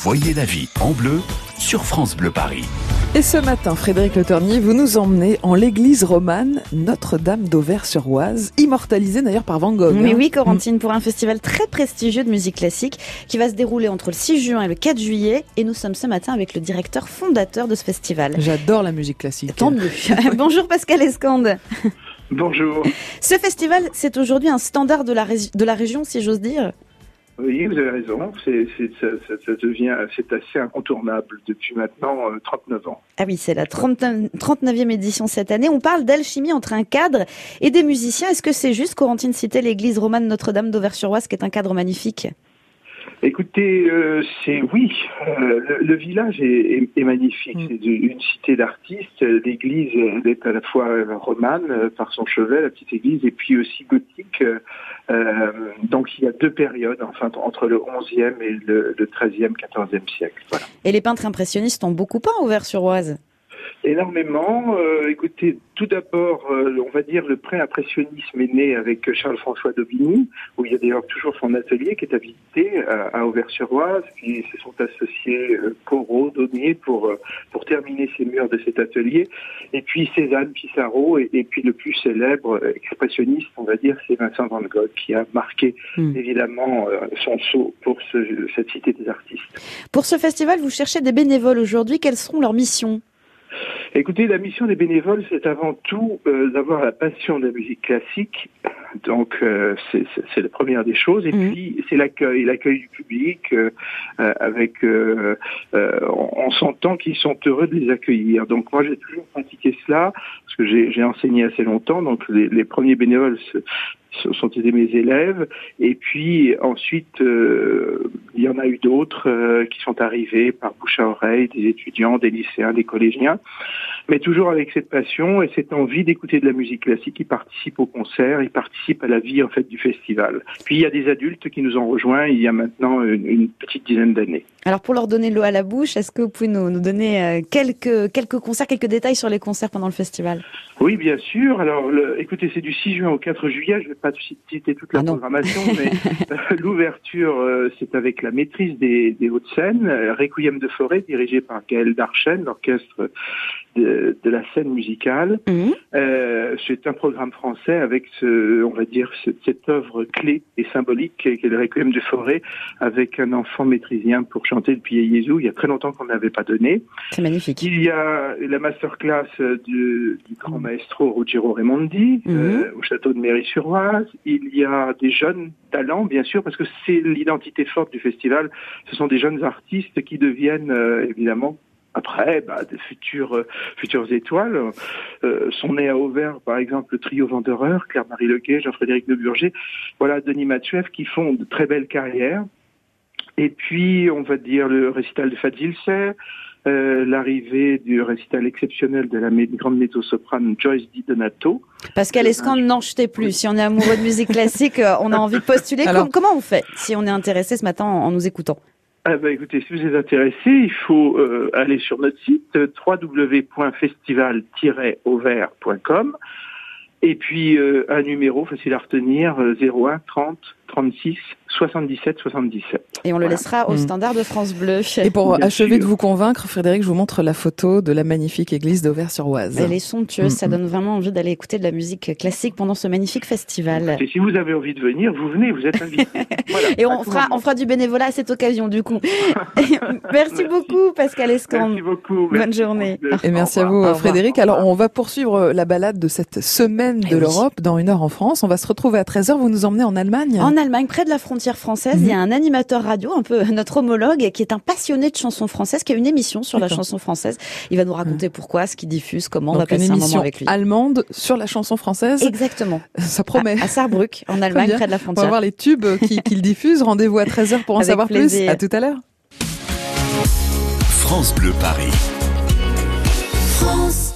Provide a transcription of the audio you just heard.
Voyez la vie en bleu sur France Bleu Paris. Et ce matin, Frédéric Le Ternier, vous nous emmenez en l'église romane Notre-Dame d'Auvers-sur-Oise, immortalisée d'ailleurs par Van Gogh. Mais hein. oui, Corentine, pour un festival très prestigieux de musique classique qui va se dérouler entre le 6 juin et le 4 juillet. Et nous sommes ce matin avec le directeur fondateur de ce festival. J'adore la musique classique. Tant mieux. Bonjour Pascal Escande. Bonjour. Ce festival, c'est aujourd'hui un standard de la, ré- de la région, si j'ose dire. Oui, vous avez raison. C'est, c'est- ça, devient, c'est assez incontournable depuis maintenant euh, 39 ans. Ah oui, c'est la 30 39e édition cette année. On parle d'alchimie entre un cadre et des musiciens. Est-ce que c'est juste, Corentine citait l'église romane Notre-Dame d'Auvers-sur-Oise, qui est un cadre magnifique? Écoutez, euh, c'est oui, euh, le, le village est, est- est magnifique. Mm. C'est une cité d'artistes. L'église elle est à la fois euh, romane euh, par son chevet, la petite église, et puis aussi gothique. Euh, euh, donc il y a deux périodes, enfin entre le 11e et le, le 13e, 14e siècle. Voilà. Et les peintres impressionnistes ont beaucoup peint Auvers-sur-Oise. Énormément. Euh, écoutez, tout d'abord, euh, on va dire le pré-impressionnisme est né avec Charles-François Daubigny, où il y a d'ailleurs toujours son atelier qui est habité à, à Auvers-sur-Oise. Puis se sont associés euh, Corot, Daumier pour pour terminer ces murs de cet atelier. Et puis Cézanne, Pissarro, et, et puis le plus célèbre expressionniste, on va dire, c'est Vincent Van Gogh, qui a marqué Hmm. évidemment son saut pour ce- cette cité des artistes. Pour ce festival, vous cherchez des bénévoles aujourd'hui. Quelles seront leurs missions? Écoutez, la mission des bénévoles, c'est avant tout euh, d'avoir la passion de la musique classique. Donc, euh, c'est la première des choses. Et Mhm. puis, c'est l'accueil, l'accueil du public, euh, euh, avec, euh, euh, on, s'entend qu'ils sont heureux de les accueillir. Donc, moi, j'ai toujours pratiqué cela parce que j'ai enseigné assez longtemps. Donc, les, les premiers bénévoles sont été mes élèves. Et puis, ensuite, euh, il y en a eu d'autres euh, qui sont arrivés par bouche à oreille, des étudiants, des lycéens, des collégiens mais toujours avec cette passion et cette envie d'écouter de la musique classique. Ils participent au concert, ils participent à la vie en fait du festival. Puis il y a des adultes qui nous ont rejoints il y a maintenant une, une petite dizaine d'années. Alors pour leur donner l'eau à la bouche, est-ce que vous pouvez nous, nous donner euh, quelques, quelques concerts, quelques détails sur les concerts pendant le festival? Oui, bien sûr. Alors, le- écoutez, c'est du 6 juin au 4 juillet. Je ne vais pas citer toute la Ah programmation, mais euh, l'ouverture, euh, c'est avec la maîtrise des, des Hauts-de-Seine, Requiem de forêt, dirigé par Gaël Darchen, l'orchestre de, de la scène musicale. Euh, c'est un programme français avec ce, on va dire, ce- cette œuvre clé et symbolique qui est le Requiem de forêt, avec un enfant maîtrisien pour chanter le Pied Jésus. Il y a très longtemps qu'on n'avait pas donné. C'est magnifique. Il y a la masterclass du, du grand maestro Ruggiero Raimondi euh, au château de Méry-sur-Oise. Il y a des jeunes talents, bien sûr, parce que c'est l'identité forte du festival. Ce sont des jeunes artistes qui deviennent euh, évidemment après, bah, des futures, euh, futures étoiles euh, sont nés à Auvers, par exemple, le trio Vendeur, Claire-Marie Leguet, Jean-Frédéric Leburger, voilà, Denis Matsuev, qui font de très belles carrières. Et puis, on va dire le récital de Fadil euh, l'arrivée du récital exceptionnel de la grande mezzo-soprane Joyce Di Donato. Pascal Escande, n'en jetez plus. Si on est amoureux de musique classique, euh, on a envie de postuler. Alors- Com- comment on fait si on est intéressé ce matin en, en nous écoutant? Ah bah écoutez, si vous êtes intéressé, il faut euh, aller sur notre site euh, www.festival-auvert.com et puis euh, un numéro facile à retenir euh, 01 30 36 77 77. Et on le Voilà. laissera au Mm. standard de France Bleu. Et pour Bien achever sûr. de vous convaincre, Frédéric, je vous montre la photo de la magnifique église d'Auvers-sur-Oise. Elle est somptueuse, ça Mm, mm. donne vraiment envie d'aller écouter de la musique classique pendant ce magnifique festival. Et si vous avez envie de venir, vous venez, vous êtes invité. Voilà, Et on fera, on fera du bénévolat à cette occasion, du coup. Merci beaucoup, Pascal Escande. Merci beaucoup. Bonne merci. journée. Et merci à vous. Frédéric. Alors, on va poursuivre la balade de cette semaine de Eh oui. l'Europe dans une heure en France. On va se retrouver à 13h. Vous nous emmenez en Allemagne? En Allemagne, près de la frontière française, il y a un animateur radio, un peu notre homologue, qui est un passionné de chansons françaises, qui a une émission sur la chanson française. Il va nous raconter pourquoi, ce qu'il diffuse, comment. on va Donc, une passer un moment émission avec lui. allemande sur la chanson française. Exactement. Ça promet. À, à Saarbrück, en Allemagne, près de la On va frontière. voir les tubes qui- qu'il diffuse. Rendez-vous à 13h pour en Avec savoir plaisir. plus. À tout à l'heure. France Bleu Paris. France